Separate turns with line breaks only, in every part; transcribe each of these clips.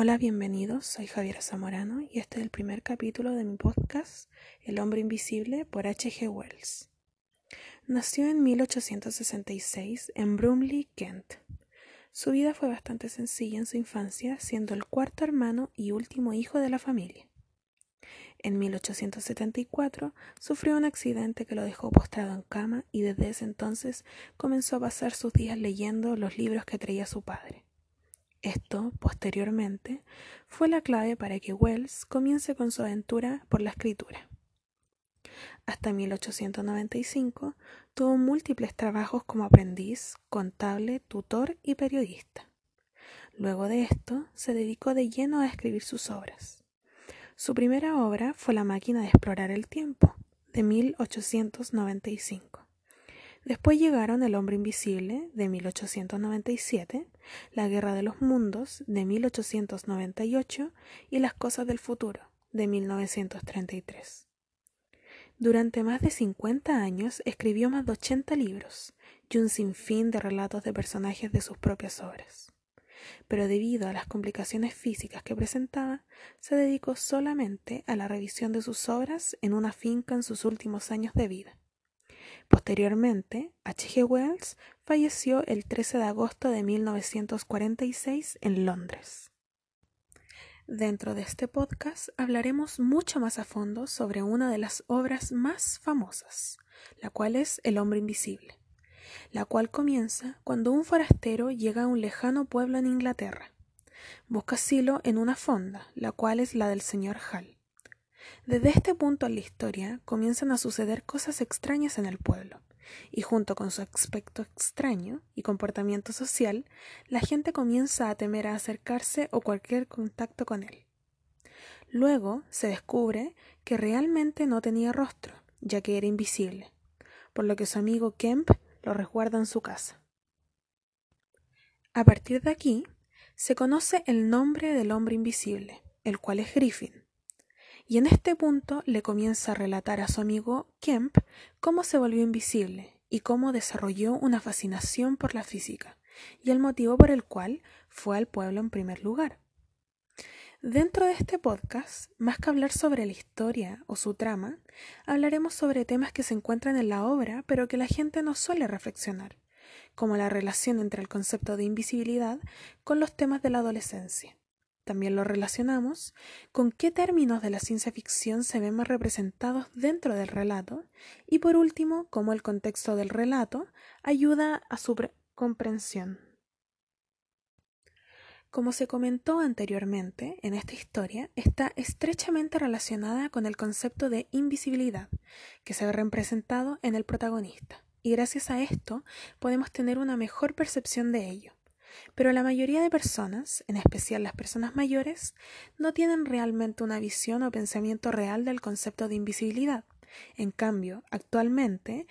Hola, bienvenidos. Soy Javiera Zamorano y este es el primer capítulo de mi podcast El hombre invisible por H.G. Wells. Nació en 1866 en Brumley, Kent. Su vida fue bastante sencilla en su infancia, siendo el cuarto hermano y último hijo de la familia. En 1874 sufrió un accidente que lo dejó postrado en cama y desde ese entonces comenzó a pasar sus días leyendo los libros que traía su padre. Esto, posteriormente, fue la clave para que Wells comience con su aventura por la escritura. Hasta 1895 tuvo múltiples trabajos como aprendiz, contable, tutor y periodista. Luego de esto, se dedicó de lleno a escribir sus obras. Su primera obra fue La máquina de explorar el tiempo, de 1895. Después llegaron El hombre invisible de 1897, La guerra de los mundos de 1898 y Las cosas del futuro de 1933. Durante más de 50 años escribió más de 80 libros y un sinfín de relatos de personajes de sus propias obras. Pero debido a las complicaciones físicas que presentaba, se dedicó solamente a la revisión de sus obras en una finca en sus últimos años de vida. Posteriormente, H. G. Wells falleció el 13 de agosto de 1946 en Londres. Dentro de este podcast hablaremos mucho más a fondo sobre una de las obras más famosas, la cual es El hombre invisible, la cual comienza cuando un forastero llega a un lejano pueblo en Inglaterra. Busca asilo en una fonda, la cual es la del señor Hall. Desde este punto en la historia comienzan a suceder cosas extrañas en el pueblo, y junto con su aspecto extraño y comportamiento social, la gente comienza a temer a acercarse o cualquier contacto con él. Luego se descubre que realmente no tenía rostro, ya que era invisible, por lo que su amigo Kemp lo resguarda en su casa. A partir de aquí, se conoce el nombre del hombre invisible, el cual es Griffin, y en este punto le comienza a relatar a su amigo Kemp cómo se volvió invisible y cómo desarrolló una fascinación por la física, y el motivo por el cual fue al pueblo en primer lugar. Dentro de este podcast, más que hablar sobre la historia o su trama, hablaremos sobre temas que se encuentran en la obra pero que la gente no suele reflexionar, como la relación entre el concepto de invisibilidad con los temas de la adolescencia. También lo relacionamos con qué términos de la ciencia ficción se ven más representados dentro del relato y por último, cómo el contexto del relato ayuda a su comprensión. Como se comentó anteriormente, en esta historia está estrechamente relacionada con el concepto de invisibilidad que se ve representado en el protagonista, y gracias a esto podemos tener una mejor percepción de ello. Pero la mayoría de personas, en especial las personas mayores, no tienen realmente una visión o pensamiento real del concepto de invisibilidad. En cambio, actualmente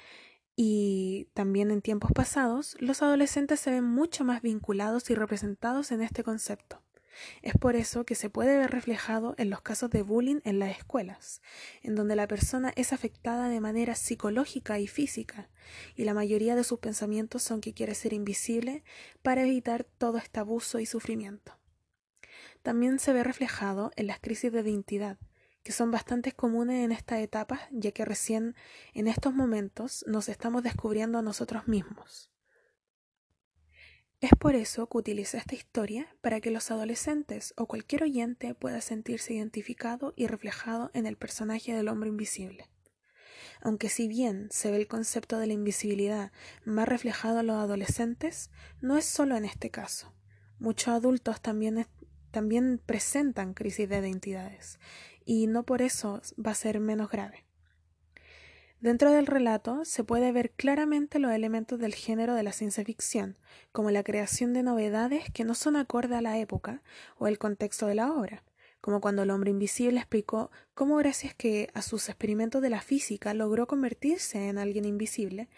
y también en tiempos pasados, los adolescentes se ven mucho más vinculados y representados en este concepto. Es por eso que se puede ver reflejado en los casos de bullying en las escuelas, en donde la persona es afectada de manera psicológica y física, y la mayoría de sus pensamientos son que quiere ser invisible para evitar todo este abuso y sufrimiento. También se ve reflejado en las crisis de identidad, que son bastante comunes en esta etapa, ya que recién en estos momentos nos estamos descubriendo a nosotros mismos. Es por eso que utilizo esta historia para que los adolescentes o cualquier oyente pueda sentirse identificado y reflejado en el personaje del hombre invisible. Aunque si bien se ve el concepto de la invisibilidad más reflejado en los adolescentes, no es solo en este caso. Muchos adultos también, también presentan crisis de identidades y no por eso va a ser menos grave. Dentro del relato se puede ver claramente los elementos del género de la ciencia ficción, como la creación de novedades que no son acorde a la época o el contexto de la obra, como cuando el hombre invisible explicó cómo gracias que a sus experimentos de la física logró convertirse en alguien invisible,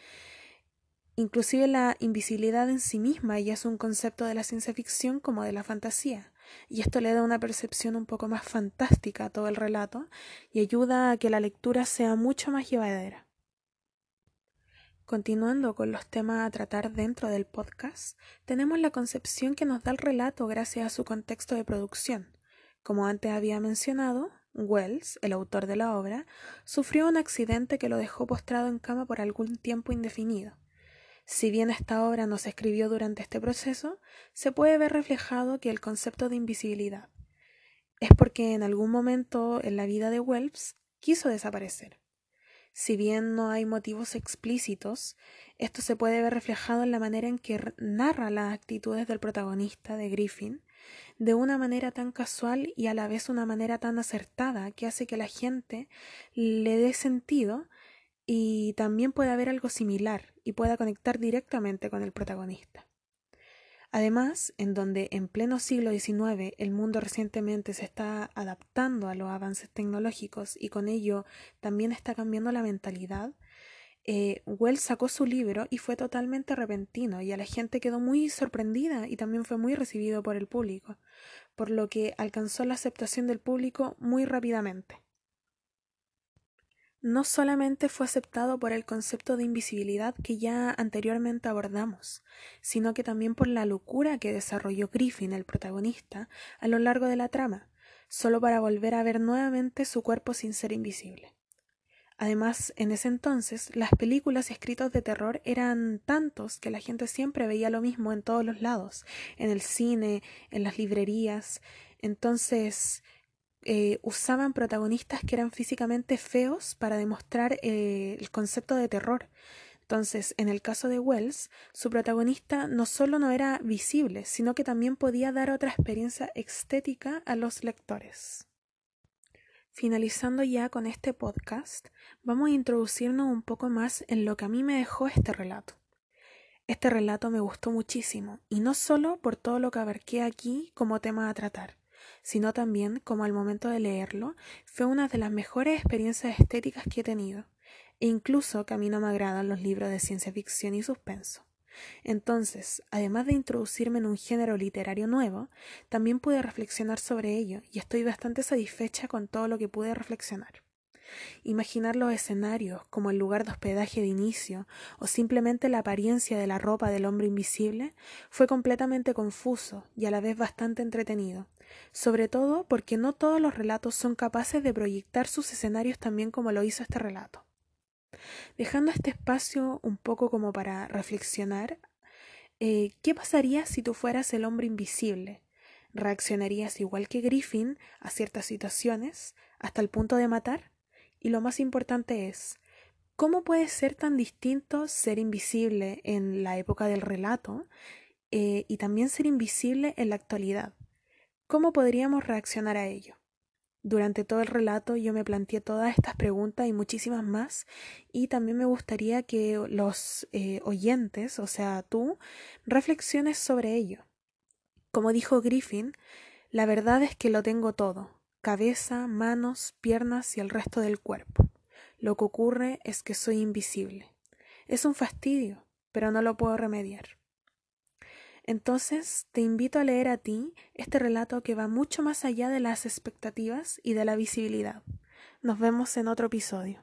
inclusive la invisibilidad en sí misma ya es un concepto de la ciencia ficción como de la fantasía, y esto le da una percepción un poco más fantástica a todo el relato y ayuda a que la lectura sea mucho más llevadera. Continuando con los temas a tratar dentro del podcast, tenemos la concepción que nos da el relato gracias a su contexto de producción. Como antes había mencionado, Wells, el autor de la obra, sufrió un accidente que lo dejó postrado en cama por algún tiempo indefinido. Si bien esta obra no se escribió durante este proceso, se puede ver reflejado que el concepto de invisibilidad es porque en algún momento en la vida de Wells quiso desaparecer. Si bien no hay motivos explícitos, esto se puede ver reflejado en la manera en que narra las actitudes del protagonista de Griffin de una manera tan casual y a la vez una manera tan acertada que hace que la gente le dé sentido y también pueda haber algo similar y pueda conectar directamente con el protagonista. Además, en donde en pleno siglo XIX el mundo recientemente se está adaptando a los avances tecnológicos y con ello también está cambiando la mentalidad, eh, Wells sacó su libro y fue totalmente repentino y a la gente quedó muy sorprendida y también fue muy recibido por el público, por lo que alcanzó la aceptación del público muy rápidamente no solamente fue aceptado por el concepto de invisibilidad que ya anteriormente abordamos, sino que también por la locura que desarrolló Griffin, el protagonista, a lo largo de la trama, solo para volver a ver nuevamente su cuerpo sin ser invisible. Además, en ese entonces, las películas y escritos de terror eran tantos que la gente siempre veía lo mismo en todos los lados, en el cine, en las librerías. Entonces, eh, usaban protagonistas que eran físicamente feos para demostrar eh, el concepto de terror. Entonces, en el caso de Wells, su protagonista no solo no era visible, sino que también podía dar otra experiencia estética a los lectores. Finalizando ya con este podcast, vamos a introducirnos un poco más en lo que a mí me dejó este relato. Este relato me gustó muchísimo, y no solo por todo lo que abarqué aquí como tema a tratar, sino también como al momento de leerlo fue una de las mejores experiencias estéticas que he tenido, e incluso que a mí no me agradan los libros de ciencia ficción y suspenso. Entonces, además de introducirme en un género literario nuevo, también pude reflexionar sobre ello y estoy bastante satisfecha con todo lo que pude reflexionar. Imaginar los escenarios como el lugar de hospedaje de inicio o simplemente la apariencia de la ropa del hombre invisible fue completamente confuso y a la vez bastante entretenido, sobre todo porque no todos los relatos son capaces de proyectar sus escenarios también como lo hizo este relato. Dejando este espacio un poco como para reflexionar, eh, ¿qué pasaría si tú fueras el hombre invisible? ¿Reaccionarías igual que Griffin a ciertas situaciones hasta el punto de matar? Y lo más importante es, ¿cómo puede ser tan distinto ser invisible en la época del relato eh, y también ser invisible en la actualidad? ¿Cómo podríamos reaccionar a ello? Durante todo el relato yo me planteé todas estas preguntas y muchísimas más y también me gustaría que los eh, oyentes, o sea tú, reflexiones sobre ello. Como dijo Griffin, la verdad es que lo tengo todo, cabeza, manos, piernas y el resto del cuerpo. Lo que ocurre es que soy invisible. Es un fastidio, pero no lo puedo remediar. Entonces te invito a leer a ti este relato que va mucho más allá de las expectativas y de la visibilidad. Nos vemos en otro episodio.